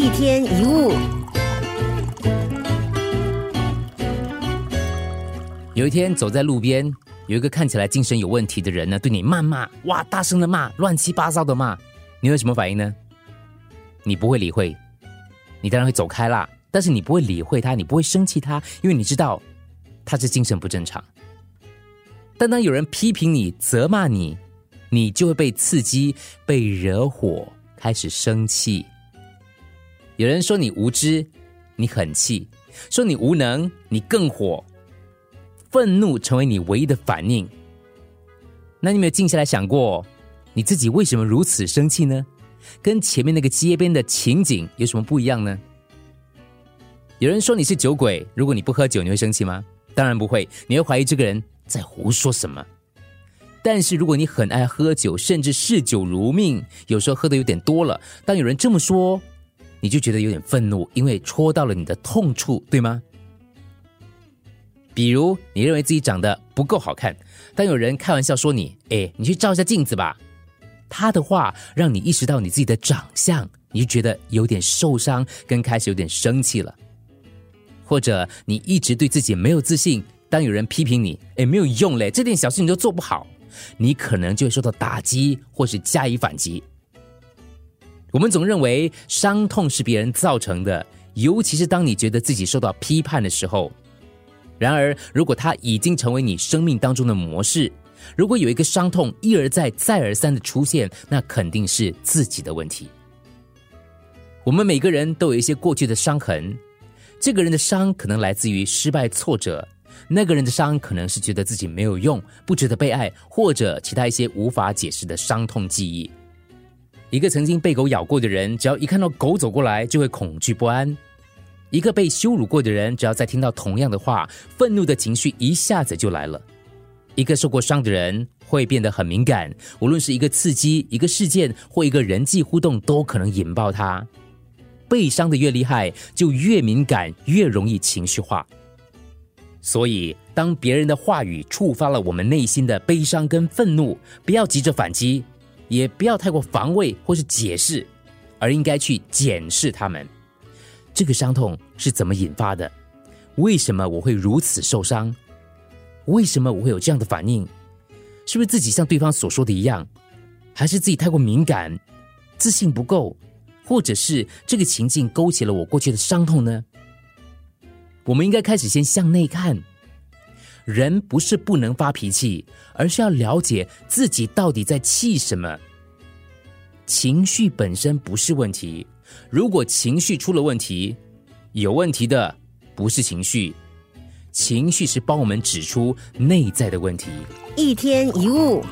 一天一物。有一天走在路边，有一个看起来精神有问题的人呢，对你谩骂，哇，大声的骂，乱七八糟的骂，你有什么反应呢？你不会理会，你当然会走开啦。但是你不会理会他，你不会生气他，因为你知道他是精神不正常。但当有人批评你、责骂你，你就会被刺激、被惹火，开始生气。有人说你无知，你很气；说你无能，你更火。愤怒成为你唯一的反应。那你有没有静下来想过，你自己为什么如此生气呢？跟前面那个街边的情景有什么不一样呢？有人说你是酒鬼，如果你不喝酒，你会生气吗？当然不会，你会怀疑这个人在胡说什么。但是如果你很爱喝酒，甚至嗜酒如命，有时候喝的有点多了，当有人这么说，你就觉得有点愤怒，因为戳到了你的痛处，对吗？比如你认为自己长得不够好看，当有人开玩笑说你，哎，你去照一下镜子吧。他的话让你意识到你自己的长相，你就觉得有点受伤，跟开始有点生气了。或者你一直对自己没有自信，当有人批评你，哎，没有用嘞，这点小事你都做不好，你可能就会受到打击，或是加以反击。我们总认为伤痛是别人造成的，尤其是当你觉得自己受到批判的时候。然而，如果它已经成为你生命当中的模式，如果有一个伤痛一而再、再而三的出现，那肯定是自己的问题。我们每个人都有一些过去的伤痕，这个人的伤可能来自于失败、挫折；那个人的伤可能是觉得自己没有用、不值得被爱，或者其他一些无法解释的伤痛记忆。一个曾经被狗咬过的人，只要一看到狗走过来，就会恐惧不安。一个被羞辱过的人，只要再听到同样的话，愤怒的情绪一下子就来了。一个受过伤的人会变得很敏感，无论是一个刺激、一个事件或一个人际互动，都可能引爆他。被伤的越厉害，就越敏感，越容易情绪化。所以，当别人的话语触发了我们内心的悲伤跟愤怒，不要急着反击，也不要太过防卫或是解释，而应该去检视他们。这个伤痛是怎么引发的？为什么我会如此受伤？为什么我会有这样的反应？是不是自己像对方所说的一样，还是自己太过敏感、自信不够，或者是这个情境勾起了我过去的伤痛呢？我们应该开始先向内看。人不是不能发脾气，而是要了解自己到底在气什么。情绪本身不是问题。如果情绪出了问题，有问题的不是情绪，情绪是帮我们指出内在的问题。一天一物。